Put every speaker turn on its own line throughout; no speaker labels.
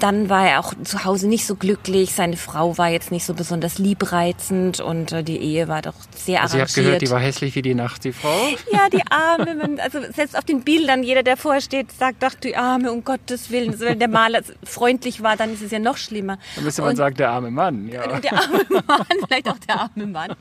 Dann war er auch zu Hause nicht so glücklich. Seine Frau war jetzt nicht so besonders liebreizend und äh, die Ehe war doch sehr
also
arrangiert.
Ich habe gehört, die war hässlich wie die Nacht, die Frau.
Ja, die Arme. Man, also selbst auf den Bildern, jeder, der vorsteht, sagt, ach die Arme, um Gottes Willen. Also wenn der Maler freundlich war, dann ist es ja noch schlimmer.
Dann müsste man und, sagen, der arme Mann.
Ja. Der arme Mann, vielleicht auch der arme Mann.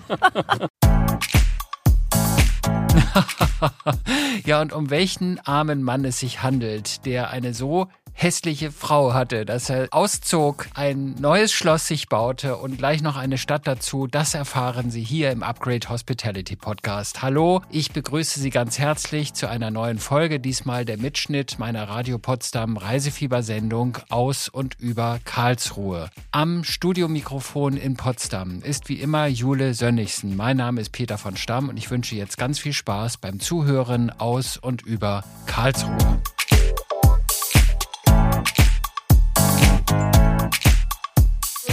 ja, und um welchen armen Mann es sich handelt, der eine so hässliche Frau hatte, dass er auszog, ein neues Schloss sich baute und gleich noch eine Stadt dazu. Das erfahren Sie hier im Upgrade Hospitality Podcast. Hallo, ich begrüße Sie ganz herzlich zu einer neuen Folge, diesmal der Mitschnitt meiner Radio Potsdam Reisefiebersendung aus und über Karlsruhe. Am Studiomikrofon in Potsdam ist wie immer Jule Sönnigsen. Mein Name ist Peter von Stamm und ich wünsche jetzt ganz viel Spaß beim Zuhören aus und über Karlsruhe.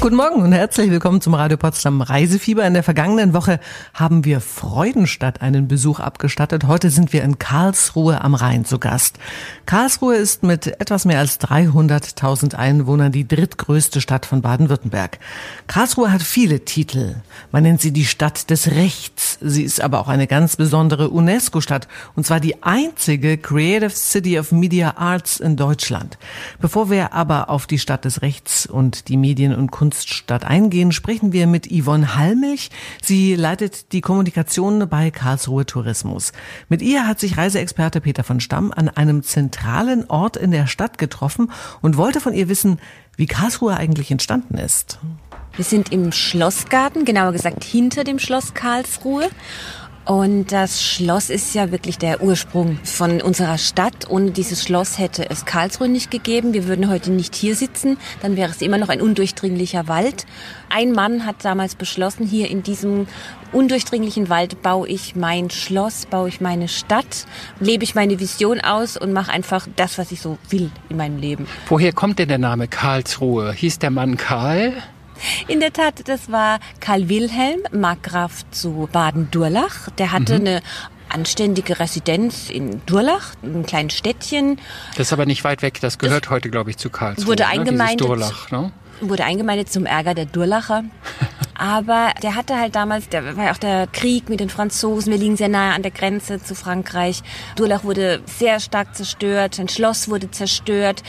Guten Morgen und herzlich willkommen zum Radio Potsdam Reisefieber. In der vergangenen Woche haben wir Freudenstadt einen Besuch abgestattet. Heute sind wir in Karlsruhe am Rhein zu Gast. Karlsruhe ist mit etwas mehr als 300.000 Einwohnern die drittgrößte Stadt von Baden-Württemberg. Karlsruhe hat viele Titel. Man nennt sie die Stadt des Rechts. Sie ist aber auch eine ganz besondere UNESCO-Stadt und zwar die einzige Creative City of Media Arts in Deutschland. Bevor wir aber auf die Stadt des Rechts und die Medien- und Kunst Kunststadt eingehen, sprechen wir mit Yvonne Hallmilch. Sie leitet die Kommunikation bei Karlsruhe Tourismus. Mit ihr hat sich Reiseexperte Peter von Stamm an einem zentralen Ort in der Stadt getroffen und wollte von ihr wissen, wie Karlsruhe eigentlich entstanden ist.
Wir sind im Schlossgarten, genauer gesagt hinter dem Schloss Karlsruhe. Und das Schloss ist ja wirklich der Ursprung von unserer Stadt. Ohne dieses Schloss hätte es Karlsruhe nicht gegeben. Wir würden heute nicht hier sitzen. Dann wäre es immer noch ein undurchdringlicher Wald. Ein Mann hat damals beschlossen, hier in diesem undurchdringlichen Wald baue ich mein Schloss, baue ich meine Stadt, lebe ich meine Vision aus und mache einfach das, was ich so will in meinem Leben.
Woher kommt denn der Name Karlsruhe? Hieß der Mann Karl?
In der Tat, das war Karl Wilhelm, Markgraf zu Baden-Durlach. Der hatte mhm. eine anständige Residenz in Durlach, einem kleinen Städtchen.
Das ist aber nicht weit weg, das gehört das heute, glaube ich, zu Karlsruhe.
Wurde eingemeindet, ne? Durlach, ne? wurde eingemeindet zum Ärger der Durlacher. Aber der hatte halt damals, der war ja auch der Krieg mit den Franzosen. Wir liegen sehr nahe an der Grenze zu Frankreich. Durlach wurde sehr stark zerstört. Sein Schloss wurde zerstört.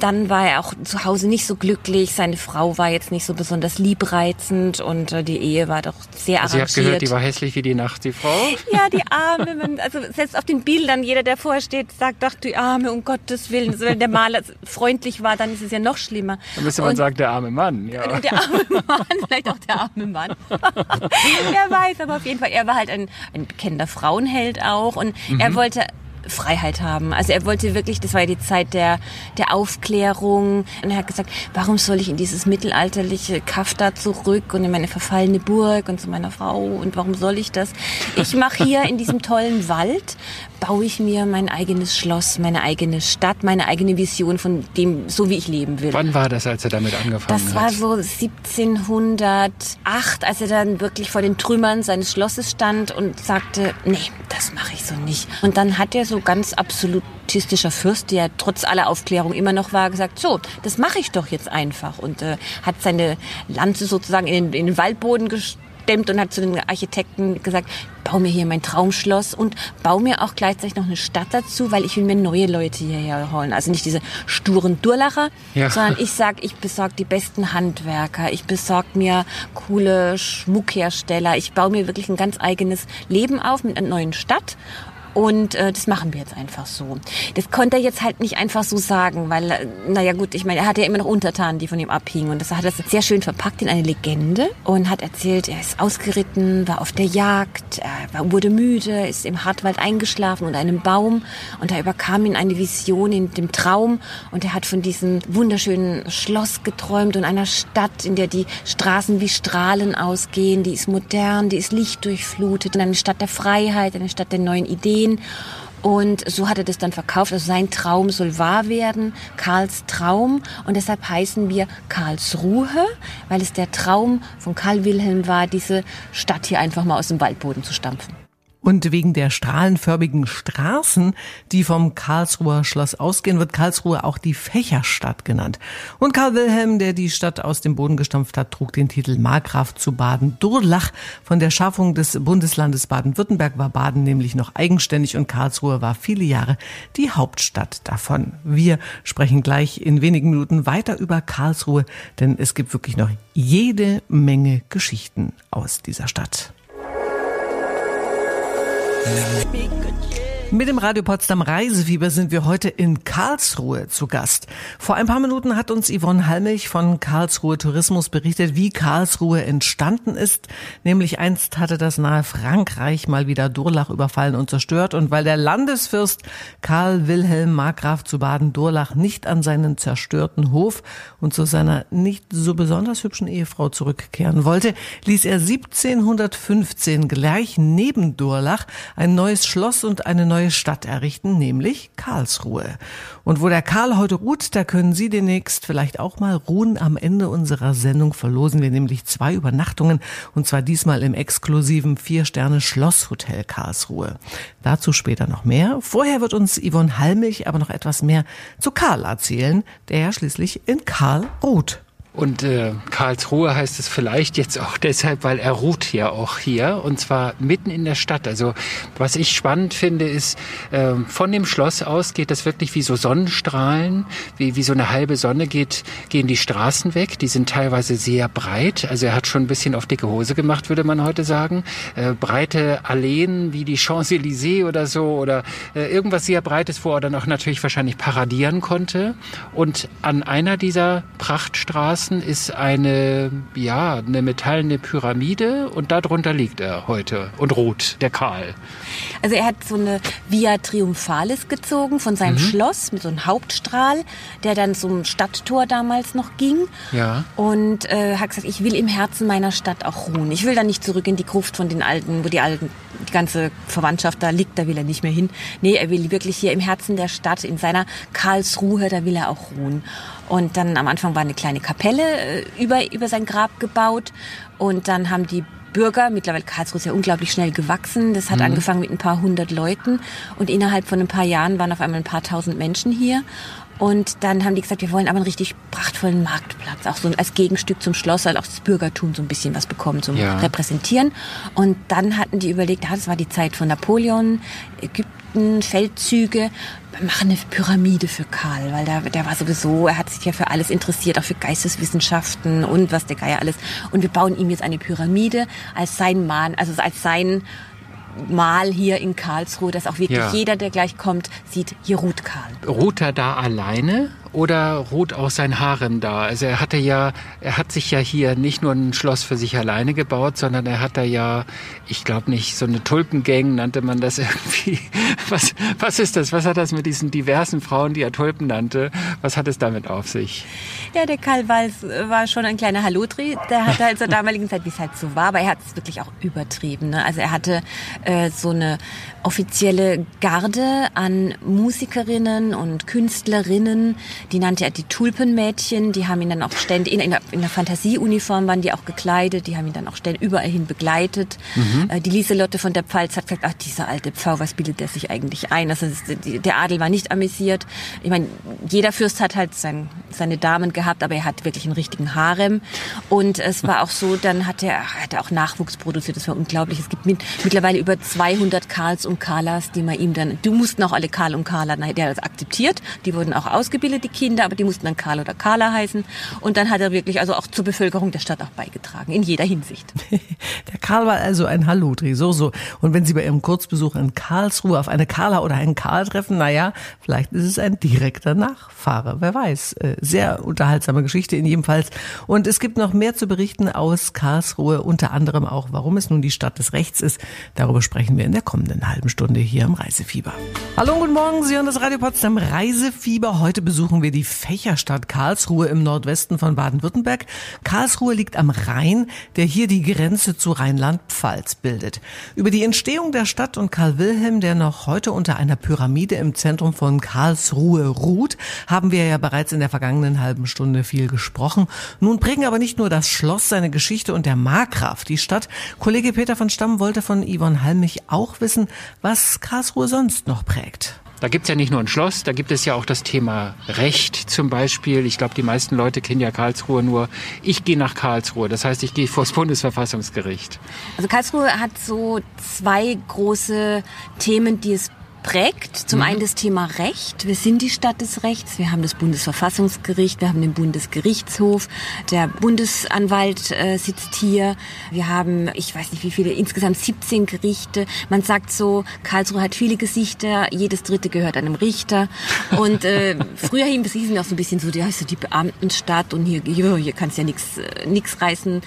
Dann war er auch zu Hause nicht so glücklich. Seine Frau war jetzt nicht so besonders liebreizend und äh, die Ehe war doch sehr
also
arrangiert.
Ich habe gehört, die war hässlich wie die Nacht, die Frau.
Ja, die Arme. Man, also selbst auf den Bildern, jeder, der vorsteht, sagt doch die Arme, um Gottes Willen. Also wenn der Maler freundlich war, dann ist es ja noch schlimmer.
Dann müsste man und, sagen, der arme Mann. Ja.
Der arme Mann, vielleicht auch der arme Mann. Wer weiß, aber auf jeden Fall, er war halt ein, ein bekennender Frauenheld auch und mhm. er wollte Freiheit haben. Also er wollte wirklich, das war ja die Zeit der, der Aufklärung. Und er hat gesagt, warum soll ich in dieses mittelalterliche Kaff da zurück und in meine verfallene Burg und zu meiner Frau und warum soll ich das? Ich mache hier in diesem tollen Wald, baue ich mir mein eigenes Schloss, meine eigene Stadt, meine eigene Vision von dem, so wie ich leben will.
Wann war das, als er damit angefangen
das
hat?
Das war so 1708, als er dann wirklich vor den Trümmern seines Schlosses stand und sagte, nee, das mache ich so nicht. Und dann hat er so ganz absolutistischer Fürst, der trotz aller Aufklärung immer noch war, gesagt, so, das mache ich doch jetzt einfach. Und äh, hat seine Lanze sozusagen in den, in den Waldboden gestellt gestemmt und hat zu den Architekten gesagt, bau mir hier mein Traumschloss und bau mir auch gleichzeitig noch eine Stadt dazu, weil ich will mir neue Leute hierher holen. Also nicht diese sturen Durlacher, ja. sondern ich sag, ich besorge die besten Handwerker, ich besorge mir coole Schmuckhersteller, ich baue mir wirklich ein ganz eigenes Leben auf mit einer neuen Stadt und äh, das machen wir jetzt einfach so. Das konnte er jetzt halt nicht einfach so sagen, weil, äh, naja gut, ich meine, er hatte ja immer noch Untertanen, die von ihm abhingen. Und das hat er sehr schön verpackt in eine Legende und hat erzählt, er ist ausgeritten, war auf der Jagd, er wurde müde, ist im Hartwald eingeschlafen unter einem Baum. Und da überkam ihn eine Vision in dem Traum. Und er hat von diesem wunderschönen Schloss geträumt und einer Stadt, in der die Straßen wie Strahlen ausgehen, die ist modern, die ist lichtdurchflutet, eine Stadt der Freiheit, eine Stadt der neuen Ideen gehen. Und so hat er das dann verkauft. Also sein Traum soll wahr werden, Karls Traum. Und deshalb heißen wir Karlsruhe, weil es der Traum von Karl Wilhelm war, diese Stadt hier einfach mal aus dem Waldboden zu stampfen.
Und wegen der strahlenförmigen Straßen, die vom Karlsruher Schloss ausgehen, wird Karlsruhe auch die Fächerstadt genannt. Und Karl Wilhelm, der die Stadt aus dem Boden gestampft hat, trug den Titel Markgraf zu Baden-Durlach. Von der Schaffung des Bundeslandes Baden-Württemberg war Baden nämlich noch eigenständig und Karlsruhe war viele Jahre die Hauptstadt davon. Wir sprechen gleich in wenigen Minuten weiter über Karlsruhe, denn es gibt wirklich noch jede Menge Geschichten aus dieser Stadt. Make a change. Mit dem Radio Potsdam Reisefieber sind wir heute in Karlsruhe zu Gast. Vor ein paar Minuten hat uns Yvonne Halmich von Karlsruhe Tourismus berichtet, wie Karlsruhe entstanden ist. Nämlich einst hatte das nahe Frankreich mal wieder Durlach überfallen und zerstört. Und weil der Landesfürst Karl Wilhelm Markgraf zu Baden-Durlach nicht an seinen zerstörten Hof und zu seiner nicht so besonders hübschen Ehefrau zurückkehren wollte, ließ er 1715 gleich neben Durlach ein neues Schloss und eine neue neue Stadt errichten, nämlich Karlsruhe. Und wo der Karl heute ruht, da können Sie demnächst vielleicht auch mal ruhen. Am Ende unserer Sendung verlosen wir nämlich zwei Übernachtungen und zwar diesmal im exklusiven Vier-Sterne-Schlosshotel Karlsruhe. Dazu später noch mehr. Vorher wird uns Yvonne Halmich aber noch etwas mehr zu Karl erzählen, der ja schließlich in Karl ruht.
Und äh, Karlsruhe heißt es vielleicht jetzt auch deshalb, weil er ruht ja auch hier und zwar mitten in der Stadt. Also was ich spannend finde, ist, äh, von dem Schloss aus geht das wirklich wie so Sonnenstrahlen, wie, wie so eine halbe Sonne geht, gehen die Straßen weg. Die sind teilweise sehr breit. Also er hat schon ein bisschen auf dicke Hose gemacht, würde man heute sagen. Äh, breite Alleen wie die Champs-Élysées oder so oder äh, irgendwas sehr Breites, wo er dann auch natürlich wahrscheinlich paradieren konnte. Und an einer dieser Prachtstraßen Straßen ist eine, ja, eine metallene Pyramide und darunter liegt er heute und ruht, der Karl.
Also er hat so eine Via Triumphalis gezogen von seinem mhm. Schloss mit so einem Hauptstrahl, der dann zum Stadttor damals noch ging.
Ja.
Und äh, hat gesagt, ich will im Herzen meiner Stadt auch ruhen. Ich will da nicht zurück in die Gruft von den Alten, wo die alten, die ganze Verwandtschaft da liegt, da will er nicht mehr hin. Nee, er will wirklich hier im Herzen der Stadt, in seiner Karlsruhe, da will er auch ruhen. Und dann am Anfang war eine kleine Kapelle äh, über, über sein Grab gebaut. Und dann haben die Bürger, mittlerweile Karlsruhe ist ja unglaublich schnell gewachsen. Das hat mhm. angefangen mit ein paar hundert Leuten. Und innerhalb von ein paar Jahren waren auf einmal ein paar tausend Menschen hier. Und dann haben die gesagt, wir wollen aber einen richtig prachtvollen Marktplatz, auch so als Gegenstück zum Schloss, weil auch das Bürgertum so ein bisschen was bekommt, zum ja. Repräsentieren. Und dann hatten die überlegt, ja, das war die Zeit von Napoleon, Ägypten, Feldzüge, wir machen eine Pyramide für Karl, weil der, der war sowieso, er hat sich ja für alles interessiert, auch für Geisteswissenschaften und was der Geier alles. Und wir bauen ihm jetzt eine Pyramide als sein Mann, also als sein Mal hier in Karlsruhe, dass auch wirklich ja. jeder, der gleich kommt, sieht, hier ruht Karl.
Ruht er da alleine oder ruht auch sein Harem da? Also er hatte ja, er hat sich ja hier nicht nur ein Schloss für sich alleine gebaut, sondern er hat da ja, ich glaube nicht, so eine Tulpengang nannte man das irgendwie. Was, was ist das? Was hat das mit diesen diversen Frauen, die er Tulpen nannte? Was hat es damit auf sich?
Ja, der Karl Walz war schon ein kleiner Halotri. Der hatte halt zur damaligen Zeit, wie es halt so war, aber er hat es wirklich auch übertrieben. Ne? Also er hatte äh, so eine offizielle Garde an Musikerinnen und Künstlerinnen, die nannte er die Tulpenmädchen, die haben ihn dann auch ständig, in, in, der, in der Fantasieuniform waren die auch gekleidet, die haben ihn dann auch ständig überall hin begleitet. Mhm. Äh, die Lieselotte von der Pfalz hat gesagt, ach, dieser alte Pfau, was bildet der sich eigentlich ein? Also der Adel war nicht amüsiert. Ich meine, jeder Fürst hat halt sein, seine Damen gehabt, aber er hat wirklich einen richtigen Harem. Und es war auch so, dann hat er, hat er auch Nachwuchs produziert, das war unglaublich. Es gibt mit, mittlerweile über 200 Karls und Carlas, die man ihm dann, du mussten auch alle Karl und Carla, der hat das akzeptiert, die wurden auch ausgebildet, die Kinder, aber die mussten dann Karl oder Carla heißen. Und dann hat er wirklich also auch zur Bevölkerung der Stadt auch beigetragen, in jeder Hinsicht.
Der Karl war also ein Halludri, so, so. Und wenn Sie bei Ihrem Kurzbesuch in Karlsruhe auf eine Carla oder einen Karl treffen, naja, vielleicht ist es ein direkter Nachfahre, wer weiß. Äh, sehr unterhaltsame Geschichte in jedem Fall. Und es gibt noch mehr zu berichten aus Karlsruhe, unter anderem auch, warum es nun die Stadt des Rechts ist. Darüber sprechen wir in der kommenden halben Stunde hier im Reisefieber. Hallo und guten Morgen, Sie hören das Radio Potsdam Reisefieber. Heute besuchen besuchen wir die Fächerstadt Karlsruhe im Nordwesten von Baden-Württemberg. Karlsruhe liegt am Rhein, der hier die Grenze zu Rheinland-Pfalz bildet. Über die Entstehung der Stadt und Karl Wilhelm, der noch heute unter einer Pyramide im Zentrum von Karlsruhe ruht, haben wir ja bereits in der vergangenen halben Stunde viel gesprochen. Nun prägen aber nicht nur das Schloss, seine Geschichte und der Markgraf die Stadt. Kollege Peter von Stamm wollte von Yvonne Halmich auch wissen, was Karlsruhe sonst noch prägt.
Da gibt es ja nicht nur ein Schloss, da gibt es ja auch das Thema Recht zum Beispiel. Ich glaube, die meisten Leute kennen ja Karlsruhe nur. Ich gehe nach Karlsruhe, das heißt, ich gehe vor das Bundesverfassungsgericht.
Also Karlsruhe hat so zwei große Themen, die es prägt. Zum mhm. einen das Thema Recht. Wir sind die Stadt des Rechts. Wir haben das Bundesverfassungsgericht, wir haben den Bundesgerichtshof. Der Bundesanwalt äh, sitzt hier. Wir haben, ich weiß nicht wie viele, insgesamt 17 Gerichte. Man sagt so, Karlsruhe hat viele Gesichter, jedes dritte gehört einem Richter. Und äh, früher hießen wir auch so ein bisschen so, ja, ist so die Beamtenstadt und hier, hier, hier kannst ja nichts äh, nix reißen.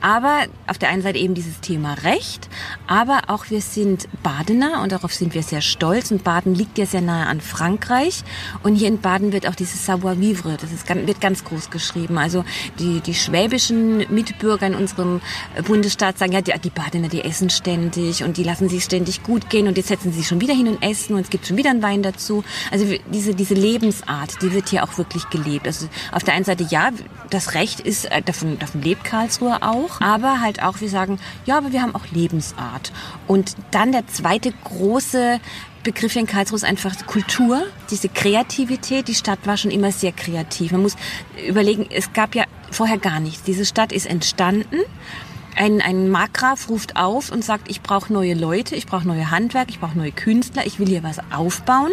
Aber auf der einen Seite eben dieses Thema Recht, aber auch wir sind Badener und darauf sind wir sehr stolz. Pfalz und Baden liegt ja sehr nahe an Frankreich. Und hier in Baden wird auch dieses Savoir-vivre, das ist, wird ganz groß geschrieben. Also die, die schwäbischen Mitbürger in unserem Bundesstaat sagen, ja, die, die Badener, die essen ständig und die lassen sich ständig gut gehen und jetzt setzen sie sich schon wieder hin und essen und es gibt schon wieder einen Wein dazu. Also diese, diese Lebensart, die wird hier auch wirklich gelebt. Also auf der einen Seite, ja, das Recht ist, äh, davon, davon lebt Karlsruhe auch, aber halt auch, wir sagen, ja, aber wir haben auch Lebensart. Und dann der zweite große Begriff hier in Karlsruhe ist einfach Kultur, diese Kreativität. Die Stadt war schon immer sehr kreativ. Man muss überlegen, es gab ja vorher gar nichts. Diese Stadt ist entstanden ein, ein Markgraf ruft auf und sagt, ich brauche neue Leute, ich brauche neue Handwerk, ich brauche neue Künstler, ich will hier was aufbauen.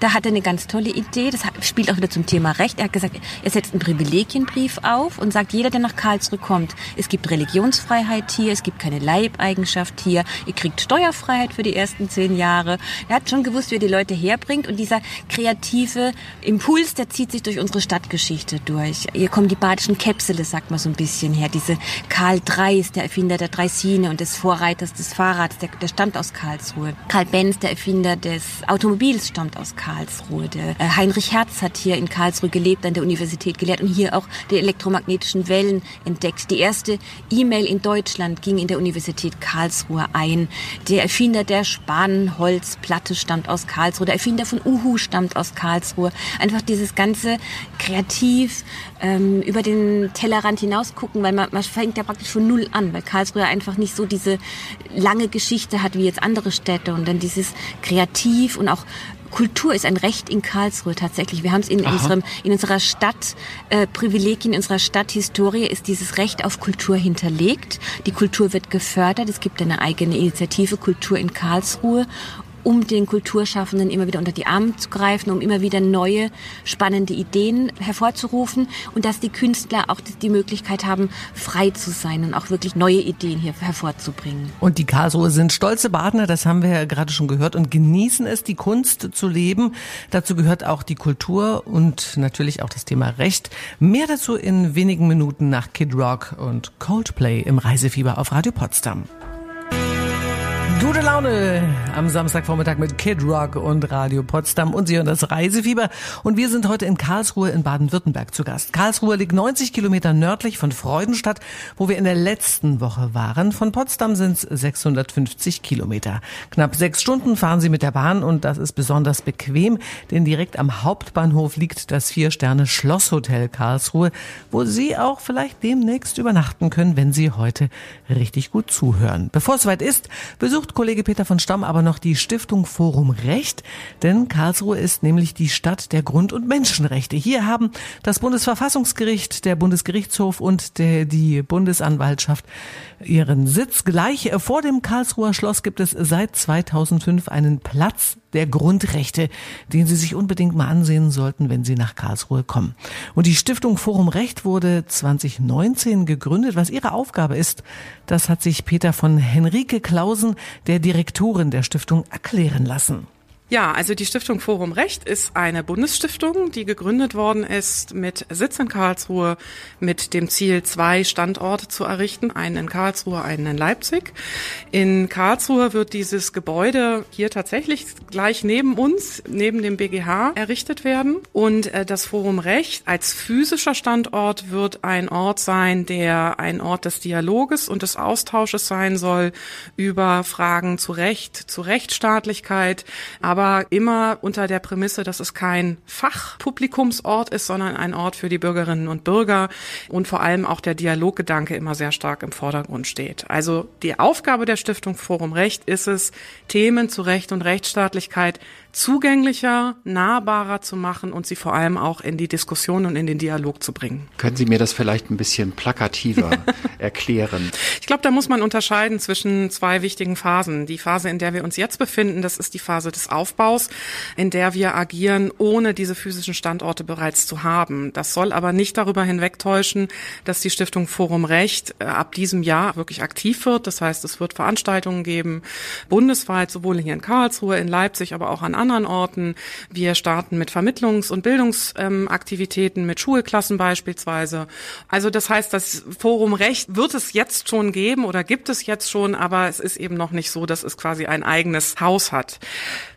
Da hat er eine ganz tolle Idee, das spielt auch wieder zum Thema Recht. Er hat gesagt, er setzt einen Privilegienbrief auf und sagt, jeder, der nach Karlsruhe kommt, es gibt Religionsfreiheit hier, es gibt keine Leibeigenschaft hier, ihr kriegt Steuerfreiheit für die ersten zehn Jahre. Er hat schon gewusst, wie er die Leute herbringt und dieser kreative Impuls, der zieht sich durch unsere Stadtgeschichte durch. Hier kommen die badischen Käpsele, sagt man so ein bisschen her, diese Karl Dreis, der der Erfinder der Dreisine und des Vorreiters des Fahrrads, der, der stammt aus Karlsruhe. Karl Benz, der Erfinder des Automobils, stammt aus Karlsruhe. Der äh, Heinrich Herz hat hier in Karlsruhe gelebt, an der Universität gelehrt und hier auch die elektromagnetischen Wellen entdeckt. Die erste E-Mail in Deutschland ging in der Universität Karlsruhe ein. Der Erfinder der Spanholzplatte stammt aus Karlsruhe. Der Erfinder von Uhu stammt aus Karlsruhe. Einfach dieses ganze kreativ ähm, über den Tellerrand hinaus gucken, weil man, man fängt ja praktisch von Null an weil Karlsruhe einfach nicht so diese lange Geschichte hat wie jetzt andere Städte und dann dieses Kreativ und auch Kultur ist ein Recht in Karlsruhe tatsächlich. Wir haben es in unserem in unserer Stadt äh, Privilegien in unserer Stadthistorie ist dieses Recht auf Kultur hinterlegt. Die Kultur wird gefördert. Es gibt eine eigene Initiative Kultur in Karlsruhe um den Kulturschaffenden immer wieder unter die Arme zu greifen, um immer wieder neue, spannende Ideen hervorzurufen und dass die Künstler auch die Möglichkeit haben, frei zu sein und auch wirklich neue Ideen hier hervorzubringen.
Und die Karlsruhe sind stolze Partner, das haben wir ja gerade schon gehört, und genießen es, die Kunst zu leben. Dazu gehört auch die Kultur und natürlich auch das Thema Recht. Mehr dazu in wenigen Minuten nach Kid Rock und Coldplay im Reisefieber auf Radio Potsdam. Gute Laune am Samstagvormittag mit Kid Rock und Radio Potsdam und Sie hören das Reisefieber. Und wir sind heute in Karlsruhe in Baden-Württemberg zu Gast. Karlsruhe liegt 90 Kilometer nördlich von Freudenstadt, wo wir in der letzten Woche waren. Von Potsdam sind es 650 Kilometer. Knapp sechs Stunden fahren Sie mit der Bahn und das ist besonders bequem, denn direkt am Hauptbahnhof liegt das Vier-Sterne-Schlosshotel Karlsruhe, wo Sie auch vielleicht demnächst übernachten können, wenn Sie heute richtig gut zuhören. Bevor es soweit ist, besucht besucht Kollege Peter von Stamm aber noch die Stiftung Forum Recht, denn Karlsruhe ist nämlich die Stadt der Grund- und Menschenrechte. Hier haben das Bundesverfassungsgericht, der Bundesgerichtshof und der, die Bundesanwaltschaft ihren Sitz. Gleich vor dem Karlsruher Schloss gibt es seit 2005 einen Platz der Grundrechte, den Sie sich unbedingt mal ansehen sollten, wenn Sie nach Karlsruhe kommen. Und die Stiftung Forum Recht wurde 2019 gegründet. Was ihre Aufgabe ist, das hat sich Peter von Henrike Klausen, der Direktorin der Stiftung, erklären lassen.
Ja, also die Stiftung Forum Recht ist eine Bundesstiftung, die gegründet worden ist mit Sitz in Karlsruhe mit dem Ziel, zwei Standorte zu errichten, einen in Karlsruhe, einen in Leipzig. In Karlsruhe wird dieses Gebäude hier tatsächlich gleich neben uns, neben dem BGH errichtet werden. Und äh, das Forum Recht als physischer Standort wird ein Ort sein, der ein Ort des Dialoges und des Austausches sein soll über Fragen zu Recht, zu Rechtsstaatlichkeit, aber aber immer unter der Prämisse, dass es kein Fachpublikumsort ist, sondern ein Ort für die Bürgerinnen und Bürger und vor allem auch der Dialoggedanke immer sehr stark im Vordergrund steht. Also die Aufgabe der Stiftung Forum Recht ist es, Themen zu Recht und Rechtsstaatlichkeit zugänglicher, nahbarer zu machen und sie vor allem auch in die Diskussion und in den Dialog zu bringen.
Können Sie mir das vielleicht ein bisschen plakativer erklären?
Ich glaube, da muss man unterscheiden zwischen zwei wichtigen Phasen. Die Phase, in der wir uns jetzt befinden, das ist die Phase des Aufbaus, in der wir agieren, ohne diese physischen Standorte bereits zu haben. Das soll aber nicht darüber hinwegtäuschen, dass die Stiftung Forum Recht äh, ab diesem Jahr wirklich aktiv wird. Das heißt, es wird Veranstaltungen geben, bundesweit, sowohl hier in Karlsruhe, in Leipzig, aber auch an anderen Orten. Wir starten mit Vermittlungs- und Bildungsaktivitäten, mit Schulklassen beispielsweise. Also das heißt, das Forum Recht wird es jetzt schon geben oder gibt es jetzt schon, aber es ist eben noch nicht so, dass es quasi ein eigenes Haus hat.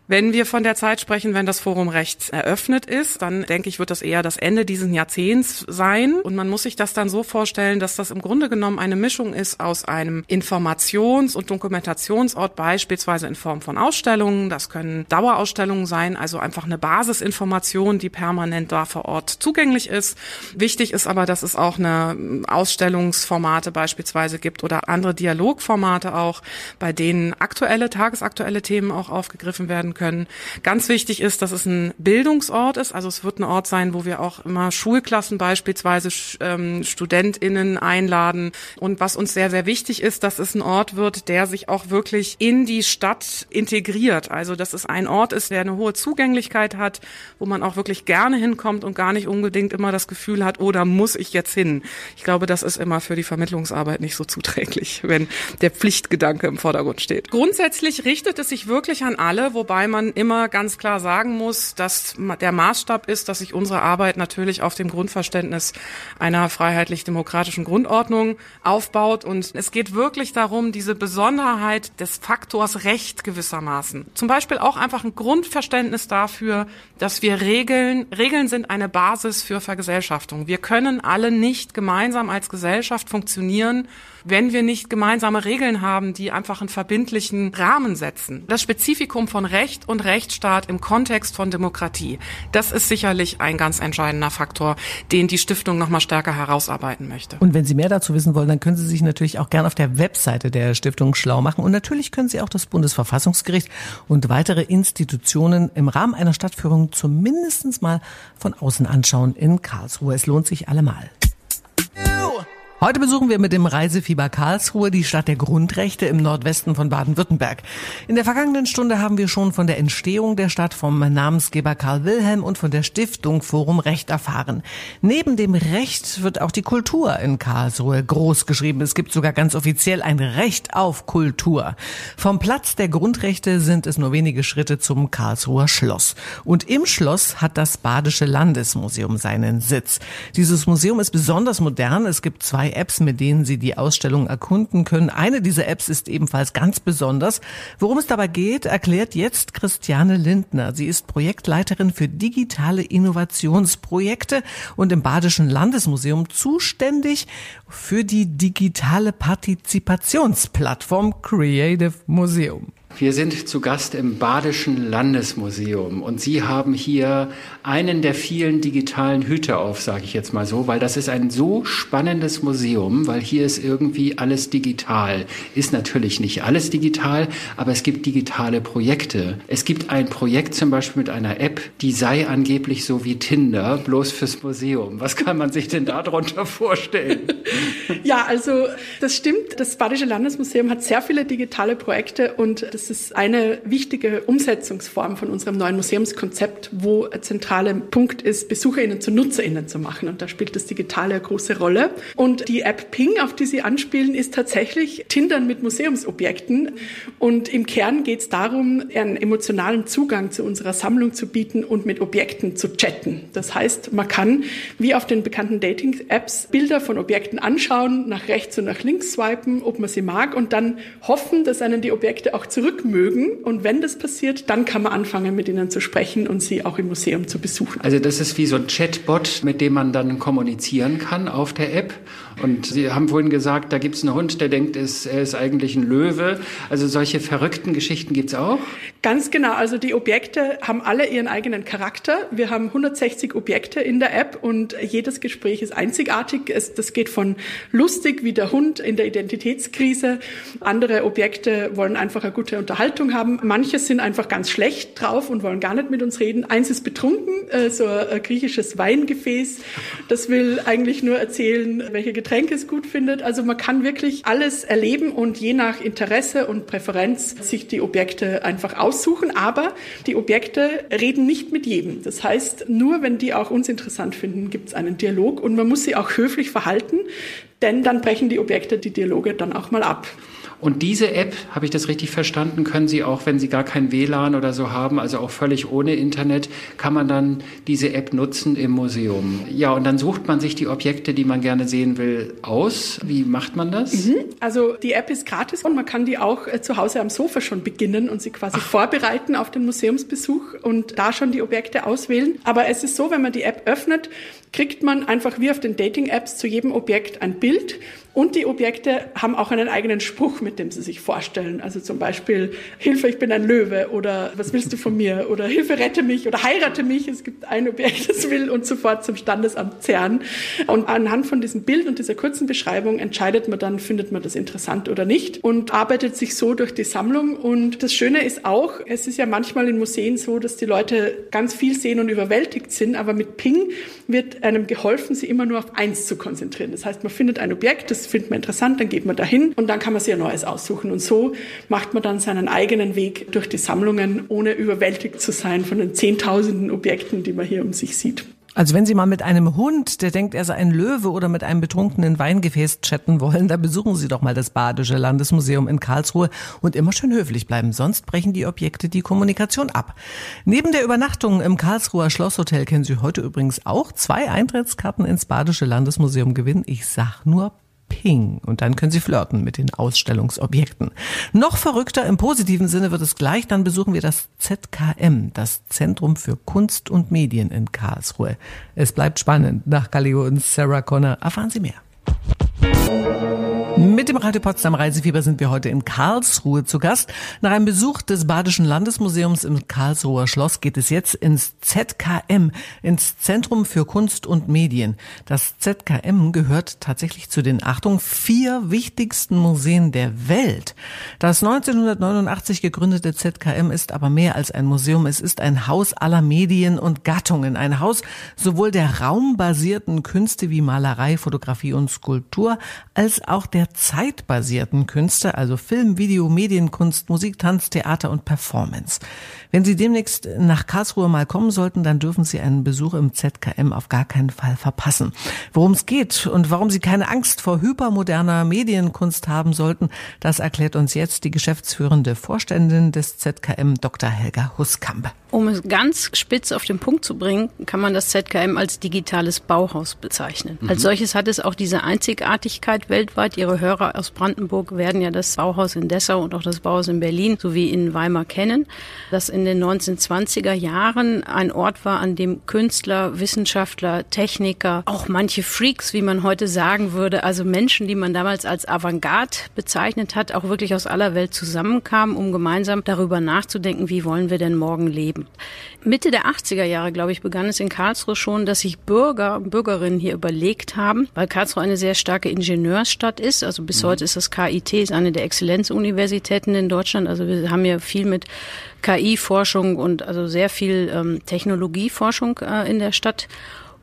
Wenn wir von der Zeit sprechen, wenn das Forum Recht eröffnet ist, dann denke ich, wird das eher das Ende dieses Jahrzehnts sein. Und man muss sich das dann so vorstellen, dass das im Grunde genommen eine Mischung ist aus einem Informations- und Dokumentationsort, beispielsweise in Form von Ausstellungen. Das können Dauerausstellungen sein, also einfach eine Basisinformation, die permanent da vor Ort zugänglich ist. Wichtig ist aber, dass es auch eine Ausstellungsformate beispielsweise gibt oder andere Dialogformate auch, bei denen aktuelle, tagesaktuelle Themen auch aufgegriffen werden können. Ganz wichtig ist, dass es ein Bildungsort ist. Also es wird ein Ort sein, wo wir auch immer Schulklassen beispielsweise ähm, StudentInnen einladen. Und was uns sehr, sehr wichtig ist, dass es ein Ort wird, der sich auch wirklich in die Stadt integriert. Also dass es ein Ort ist, der eine hohe Zugänglichkeit hat, wo man auch wirklich gerne hinkommt und gar nicht unbedingt immer das Gefühl hat, oh, da muss ich jetzt hin. Ich glaube, das ist immer für die Vermittlungsarbeit nicht so zuträglich, wenn der Pflichtgedanke im Vordergrund steht. Grundsätzlich richtet es sich wirklich an alle, wobei wobei man immer ganz klar sagen muss, dass der Maßstab ist, dass sich unsere Arbeit natürlich auf dem Grundverständnis einer freiheitlich-demokratischen Grundordnung aufbaut. Und es geht wirklich darum, diese Besonderheit des Faktors Recht gewissermaßen. Zum Beispiel auch einfach ein Grundverständnis dafür, dass wir Regeln, Regeln sind eine Basis für Vergesellschaftung. Wir können alle nicht gemeinsam als Gesellschaft funktionieren, wenn wir nicht gemeinsame Regeln haben, die einfach einen verbindlichen Rahmen setzen. Das Spezifikum von Recht und Rechtsstaat im Kontext von Demokratie, das ist sicherlich ein ganz entscheidender Faktor, den die Stiftung noch mal stärker herausarbeiten möchte.
Und wenn Sie mehr dazu wissen wollen, dann können Sie sich natürlich auch gerne auf der Webseite der Stiftung schlau machen. Und natürlich können Sie auch das Bundesverfassungsgericht und weitere Institutionen im Rahmen einer Stadtführung zumindest mal von außen anschauen in Karlsruhe. Es lohnt sich allemal. Heute besuchen wir mit dem Reisefieber Karlsruhe die Stadt der Grundrechte im Nordwesten von Baden-Württemberg. In der vergangenen Stunde haben wir schon von der Entstehung der Stadt vom Namensgeber Karl Wilhelm und von der Stiftung Forum Recht erfahren. Neben dem Recht wird auch die Kultur in Karlsruhe groß geschrieben. Es gibt sogar ganz offiziell ein Recht auf Kultur. Vom Platz der Grundrechte sind es nur wenige Schritte zum Karlsruher Schloss. Und im Schloss hat das Badische Landesmuseum seinen Sitz. Dieses Museum ist besonders modern. Es gibt zwei Apps, mit denen Sie die Ausstellung erkunden können. Eine dieser Apps ist ebenfalls ganz besonders. Worum es dabei geht, erklärt jetzt Christiane Lindner. Sie ist Projektleiterin für digitale Innovationsprojekte und im Badischen Landesmuseum zuständig für die digitale Partizipationsplattform Creative Museum.
Wir sind zu Gast im Badischen Landesmuseum und Sie haben hier einen der vielen digitalen Hüte auf, sage ich jetzt mal so, weil das ist ein so spannendes Museum, weil hier ist irgendwie alles digital. Ist natürlich nicht alles digital, aber es gibt digitale Projekte. Es gibt ein Projekt zum Beispiel mit einer App, die sei angeblich so wie Tinder, bloß fürs Museum. Was kann man sich denn darunter vorstellen?
Ja, also das stimmt. Das Badische Landesmuseum hat sehr viele digitale Projekte und das das ist eine wichtige Umsetzungsform von unserem neuen Museumskonzept, wo ein zentraler Punkt ist, BesucherInnen zu NutzerInnen zu machen. Und da spielt das Digitale eine große Rolle. Und die App Ping, auf die Sie anspielen, ist tatsächlich Tindern mit Museumsobjekten. Und im Kern geht es darum, einen emotionalen Zugang zu unserer Sammlung zu bieten und mit Objekten zu chatten. Das heißt, man kann wie auf den bekannten Dating-Apps Bilder von Objekten anschauen, nach rechts und nach links swipen, ob man sie mag und dann hoffen, dass einen die Objekte auch zurückmögen. Und wenn das passiert, dann kann man anfangen, mit ihnen zu sprechen und sie auch im Museum zu besuchen.
Also das ist wie so ein Chatbot, mit dem man dann kommunizieren kann auf der App. Und Sie haben vorhin gesagt, da gibt es einen Hund, der denkt, er ist eigentlich ein Löwe. Also solche verrückten Geschichten gibt es auch?
Ganz genau. Also die Objekte haben alle ihren eigenen Charakter. Wir haben 160 Objekte in der App und jedes Gespräch ist einzigartig. Es, das geht von lustig wie der Hund in der Identitätskrise. Andere Objekte wollen einfach eine gute Unterhaltung haben. Manche sind einfach ganz schlecht drauf und wollen gar nicht mit uns reden. Eins ist betrunken, äh, so ein griechisches Weingefäß. Das will eigentlich nur erzählen, welche Getränke es gut findet. Also man kann wirklich alles erleben und je nach Interesse und Präferenz sich die Objekte einfach aussuchen. Aber die Objekte reden nicht mit jedem. Das heißt, nur wenn die auch uns interessant finden, gibt es einen Dialog und man muss sie auch höflich verhalten, denn dann brechen die Objekte die Dialoge dann auch mal ab.
Und diese App, habe ich das richtig verstanden, können Sie auch, wenn Sie gar kein WLAN oder so haben, also auch völlig ohne Internet, kann man dann diese App nutzen im Museum. Ja, und dann sucht man sich die Objekte, die man gerne sehen will, aus. Wie macht man das?
Mhm. Also die App ist gratis und man kann die auch äh, zu Hause am Sofa schon beginnen und sie quasi Ach. vorbereiten auf den Museumsbesuch und da schon die Objekte auswählen. Aber es ist so, wenn man die App öffnet, kriegt man einfach wie auf den Dating-Apps zu jedem Objekt ein Bild und die Objekte haben auch einen eigenen Spruch, mit dem sie sich vorstellen. Also zum Beispiel, Hilfe, ich bin ein Löwe oder was willst du von mir? Oder Hilfe, rette mich oder heirate mich. Es gibt ein Objekt, das will und sofort zum Standesamt zerren. Und anhand von diesem Bild und dieser kurzen Beschreibung entscheidet man dann, findet man das interessant oder nicht und arbeitet sich so durch die Sammlung. Und das Schöne ist auch, es ist ja manchmal in Museen so, dass die Leute ganz viel sehen und überwältigt sind, aber mit Ping wird einem geholfen, sie immer nur auf eins zu konzentrieren. Das heißt, man findet ein Objekt, das findet man interessant, dann geht man dahin und dann kann man sich ein neues aussuchen. Und so macht man dann seinen eigenen Weg durch die Sammlungen, ohne überwältigt zu sein von den zehntausenden Objekten, die man hier um sich sieht.
Also wenn Sie mal mit einem Hund, der denkt, er sei ein Löwe oder mit einem betrunkenen Weingefäß chatten wollen, dann besuchen Sie doch mal das Badische Landesmuseum in Karlsruhe und immer schön höflich bleiben, sonst brechen die Objekte die Kommunikation ab. Neben der Übernachtung im Karlsruher Schlosshotel können Sie heute übrigens auch zwei Eintrittskarten ins Badische Landesmuseum gewinnen. Ich sag nur Ping. Und dann können Sie flirten mit den Ausstellungsobjekten. Noch verrückter im positiven Sinne wird es gleich. Dann besuchen wir das ZKM, das Zentrum für Kunst und Medien in Karlsruhe. Es bleibt spannend. Nach Galileo und Sarah Connor erfahren Sie mehr. Mit dem Radio Potsdam Reisefieber sind wir heute in Karlsruhe zu Gast. Nach einem Besuch des Badischen Landesmuseums im Karlsruher Schloss geht es jetzt ins ZKM, ins Zentrum für Kunst und Medien. Das ZKM gehört tatsächlich zu den, Achtung, vier wichtigsten Museen der Welt. Das 1989 gegründete ZKM ist aber mehr als ein Museum. Es ist ein Haus aller Medien und Gattungen. Ein Haus sowohl der raumbasierten Künste wie Malerei, Fotografie und Skulptur, als auch der der zeitbasierten Künste, also Film, Video, Medienkunst, Musik, Tanz, Theater und Performance. Wenn Sie demnächst nach Karlsruhe mal kommen sollten, dann dürfen Sie einen Besuch im ZKM auf gar keinen Fall verpassen. Worum es geht und warum Sie keine Angst vor hypermoderner Medienkunst haben sollten, das erklärt uns jetzt die geschäftsführende Vorständin des ZKM, Dr. Helga Huskamp.
Um es ganz spitz auf den Punkt zu bringen, kann man das ZKM als digitales Bauhaus bezeichnen. Mhm. Als solches hat es auch diese Einzigartigkeit weltweit. Ihre Hörer aus Brandenburg werden ja das Bauhaus in Dessau und auch das Bauhaus in Berlin sowie in Weimar kennen, das in den 1920er Jahren ein Ort war, an dem Künstler, Wissenschaftler, Techniker, auch manche Freaks, wie man heute sagen würde, also Menschen, die man damals als Avantgarde bezeichnet hat, auch wirklich aus aller Welt zusammenkamen, um gemeinsam darüber nachzudenken, wie wollen wir denn morgen leben. Mitte der 80er Jahre, glaube ich, begann es in Karlsruhe schon, dass sich Bürger und Bürgerinnen hier überlegt haben, weil Karlsruhe eine sehr starke Ingenieursstadt ist. Also bis mhm. heute ist das KIT, ist eine der Exzellenzuniversitäten in Deutschland. Also wir haben ja viel mit KI-Forschung und also sehr viel ähm, Technologieforschung äh, in der Stadt.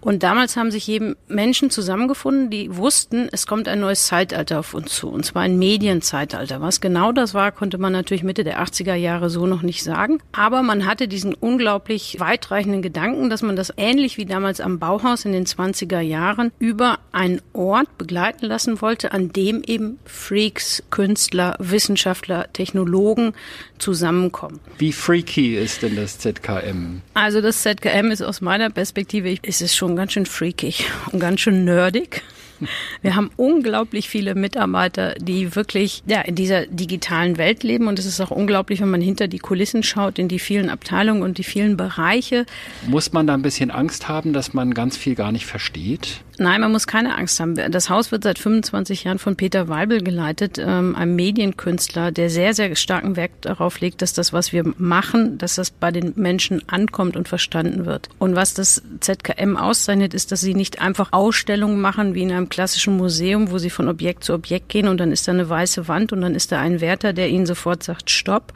Und damals haben sich eben Menschen zusammengefunden, die wussten, es kommt ein neues Zeitalter auf uns zu, und zwar ein Medienzeitalter. Was genau das war, konnte man natürlich Mitte der 80er Jahre so noch nicht sagen. Aber man hatte diesen unglaublich weitreichenden Gedanken, dass man das ähnlich wie damals am Bauhaus in den 20er Jahren über einen Ort begleiten lassen wollte, an dem eben Freaks, Künstler, Wissenschaftler, Technologen zusammenkommen.
Wie freaky ist denn das ZKM?
Also das ZKM ist aus meiner Perspektive, ist es schon ganz schön freakig und ganz schön nerdig. Wir haben unglaublich viele Mitarbeiter, die wirklich ja, in dieser digitalen Welt leben. Und es ist auch unglaublich, wenn man hinter die Kulissen schaut, in die vielen Abteilungen und die vielen Bereiche.
Muss man da ein bisschen Angst haben, dass man ganz viel gar nicht versteht?
Nein, man muss keine Angst haben. Das Haus wird seit 25 Jahren von Peter Weibel geleitet, ähm, einem Medienkünstler, der sehr, sehr starken Wert darauf legt, dass das, was wir machen, dass das bei den Menschen ankommt und verstanden wird. Und was das ZKM auszeichnet, ist, dass sie nicht einfach Ausstellungen machen wie in einem klassischen Museum, wo sie von Objekt zu Objekt gehen und dann ist da eine weiße Wand und dann ist da ein Wärter, der ihnen sofort sagt, stopp,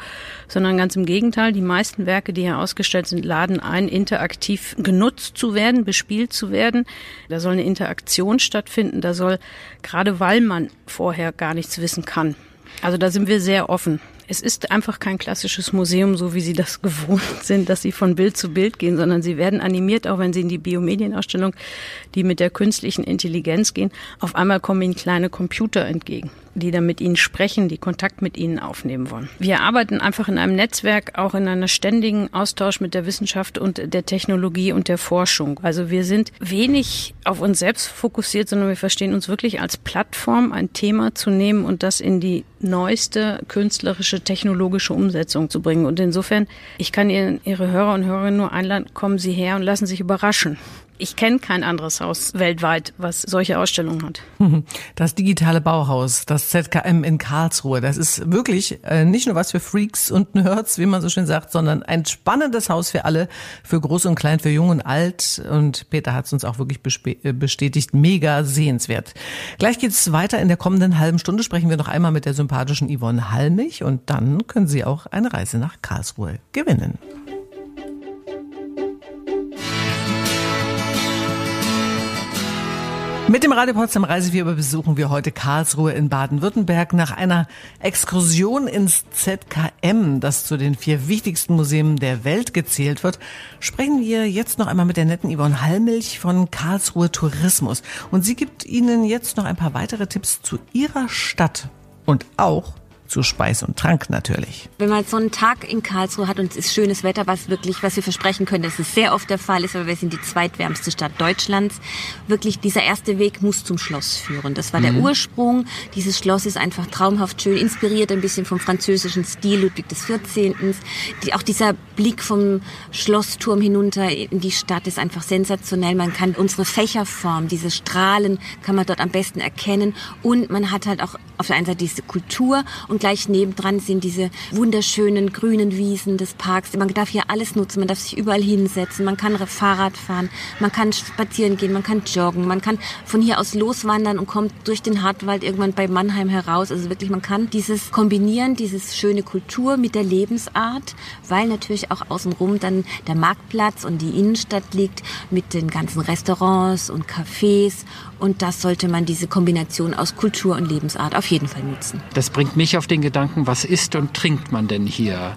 sondern ganz im Gegenteil. Die meisten Werke, die hier ausgestellt sind, laden ein, interaktiv genutzt zu werden, bespielt zu werden. Da soll eine Interaktion stattfinden. Da soll, gerade weil man vorher gar nichts wissen kann. Also da sind wir sehr offen. Es ist einfach kein klassisches Museum, so wie Sie das gewohnt sind, dass Sie von Bild zu Bild gehen, sondern Sie werden animiert, auch wenn Sie in die Biomedienausstellung, die mit der künstlichen Intelligenz gehen, auf einmal kommen Ihnen kleine Computer entgegen die dann mit ihnen sprechen, die Kontakt mit ihnen aufnehmen wollen. Wir arbeiten einfach in einem Netzwerk, auch in einer ständigen Austausch mit der Wissenschaft und der Technologie und der Forschung. Also wir sind wenig auf uns selbst fokussiert, sondern wir verstehen uns wirklich als Plattform, ein Thema zu nehmen und das in die neueste künstlerische, technologische Umsetzung zu bringen. Und insofern, ich kann Ihre Hörer und Hörerinnen nur einladen, kommen Sie her und lassen sich überraschen. Ich kenne kein anderes Haus weltweit, was solche Ausstellungen hat.
Das digitale Bauhaus, das ZKM in Karlsruhe, das ist wirklich äh, nicht nur was für Freaks und Nerds, wie man so schön sagt, sondern ein spannendes Haus für alle, für groß und klein, für jung und alt. Und Peter hat es uns auch wirklich äh, bestätigt, mega sehenswert. Gleich geht's weiter. In der kommenden halben Stunde sprechen wir noch einmal mit der sympathischen Yvonne Halmich und dann können Sie auch eine Reise nach Karlsruhe gewinnen. Mit dem Radio Potsdam Reisefieber besuchen wir heute Karlsruhe in Baden-Württemberg nach einer Exkursion ins ZKM, das zu den vier wichtigsten Museen der Welt gezählt wird. Sprechen wir jetzt noch einmal mit der netten Yvonne Hallmilch von Karlsruhe Tourismus. Und sie gibt Ihnen jetzt noch ein paar weitere Tipps zu ihrer Stadt und auch zu Speis und Trank natürlich.
Wenn man so einen Tag in Karlsruhe hat und es ist schönes Wetter, was wirklich, was wir versprechen können, dass es sehr oft der Fall ist, aber wir sind die zweitwärmste Stadt Deutschlands. Wirklich, dieser erste Weg muss zum Schloss führen. Das war mhm. der Ursprung. Dieses Schloss ist einfach traumhaft schön, inspiriert ein bisschen vom französischen Stil Ludwig XIV. Die, auch dieser Blick vom Schlossturm hinunter in die Stadt ist einfach sensationell. Man kann unsere Fächerform, diese Strahlen kann man dort am besten erkennen und man hat halt auch auf der einen Seite diese Kultur und gleich nebendran sind diese wunderschönen grünen Wiesen des Parks. Man darf hier alles nutzen, man darf sich überall hinsetzen, man kann Fahrrad fahren, man kann spazieren gehen, man kann joggen, man kann von hier aus loswandern und kommt durch den Hartwald irgendwann bei Mannheim heraus. Also wirklich, man kann dieses kombinieren, dieses schöne Kultur mit der Lebensart, weil natürlich auch außenrum dann der Marktplatz und die Innenstadt liegt mit den ganzen Restaurants und Cafés und das sollte man diese Kombination aus Kultur und Lebensart auf jeden Fall nutzen.
Das bringt mich auf den Gedanken, was isst und trinkt man denn hier?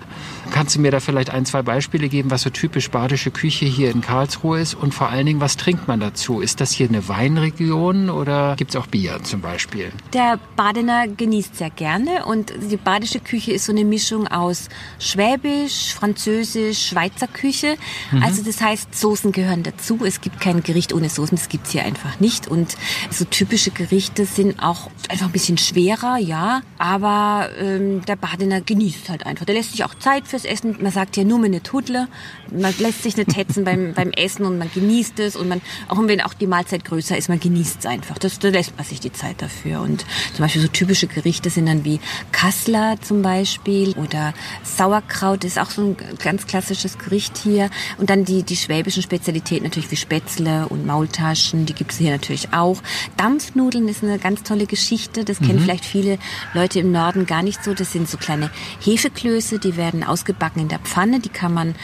Kannst du mir da vielleicht ein, zwei Beispiele geben, was so typisch badische Küche hier in Karlsruhe ist? Und vor allen Dingen, was trinkt man dazu? Ist das hier eine Weinregion oder gibt es auch Bier zum Beispiel?
Der Badener genießt sehr gerne und die badische Küche ist so eine Mischung aus Schwäbisch, Französisch, Schweizer Küche. Mhm. Also das heißt, Soßen gehören dazu. Es gibt kein Gericht ohne Soßen, das gibt es hier einfach nicht. Und so typische Gerichte sind auch einfach ein bisschen schwerer, ja. Aber ähm, der Badener genießt halt einfach. Der lässt sich auch Zeit fürs Essen. Man sagt ja nur mit eine Tudle. Man lässt sich nicht hetzen beim, beim Essen und man genießt es. Und man, auch wenn auch die Mahlzeit größer ist, man genießt es einfach. Das, da lässt man sich die Zeit dafür. Und zum Beispiel so typische Gerichte sind dann wie Kassler zum Beispiel oder Sauerkraut ist auch so ein ganz klassisches Gericht hier. Und dann die, die schwäbischen Spezialitäten natürlich wie Spätzle und Maultaschen, die gibt es hier natürlich auch. Dampfnudeln ist eine ganz tolle Geschichte. Das kennen mhm. vielleicht viele Leute im Norden gar nicht so. Das sind so kleine Hefeklöße, die werden ausgebacken in der Pfanne. Die kann man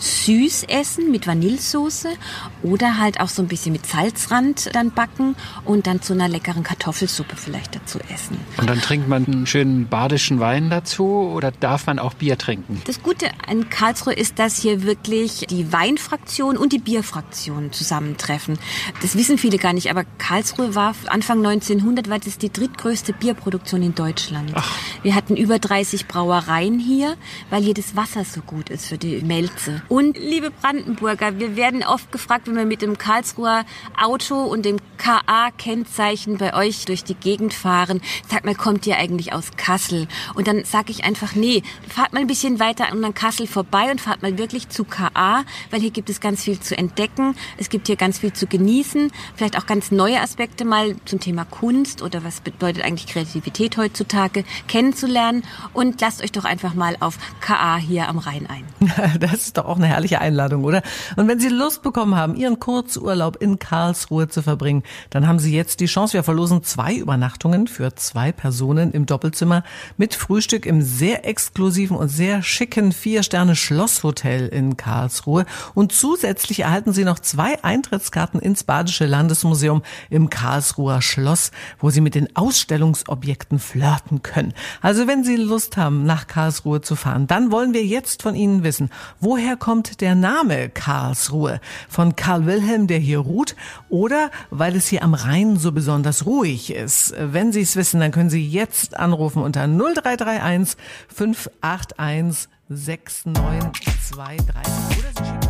süß essen mit Vanillesoße oder halt auch so ein bisschen mit Salzrand dann backen und dann zu einer leckeren Kartoffelsuppe vielleicht dazu essen.
Und dann trinkt man einen schönen badischen Wein dazu oder darf man auch Bier trinken?
Das Gute an Karlsruhe ist, dass hier wirklich die Weinfraktion und die Bierfraktion zusammentreffen. Das wissen viele gar nicht, aber Karlsruhe war Anfang 1900 war das die drittgrößte Bierproduktion in Deutschland. Ach. Wir hatten über 30 Brauereien hier, weil hier das Wasser so gut ist für die Melze. Und liebe Brandenburger, wir werden oft gefragt, wenn wir mit dem Karlsruher Auto und dem KA-Kennzeichen bei euch durch die Gegend fahren, sag mal, kommt ihr eigentlich aus Kassel? Und dann sage ich einfach, nee, fahrt mal ein bisschen weiter an Kassel vorbei und fahrt mal wirklich zu KA, weil hier gibt es ganz viel zu entdecken. Es gibt hier ganz viel zu genießen, vielleicht auch ganz neue Aspekte mal zum Thema Kunst oder was bedeutet eigentlich Kreativität heutzutage kennenzulernen. Und lasst euch doch einfach mal auf KA hier am Rhein ein.
Das ist doch auch eine herrliche Einladung, oder? Und wenn Sie Lust bekommen haben, Ihren Kurzurlaub in Karlsruhe zu verbringen, dann haben Sie jetzt die Chance. Wir verlosen zwei Übernachtungen für zwei Personen im Doppelzimmer mit Frühstück im sehr exklusiven und sehr schicken Vier-Sterne-Schlosshotel in Karlsruhe. Und zusätzlich erhalten Sie noch zwei Eintrittskarten ins Badische Landesmuseum im Karlsruher Schloss, wo Sie mit den Ausstellungsobjekten flirten können. Also wenn Sie Lust haben, nach Karlsruhe zu fahren, dann wollen wir jetzt von Ihnen wissen, woher kommt der Name Karlsruhe? Von Karl Wilhelm, der hier ruht, oder weil es hier am Rhein so besonders ruhig ist? Wenn Sie es wissen, dann können Sie jetzt anrufen unter 0331 581 6923 oder Sie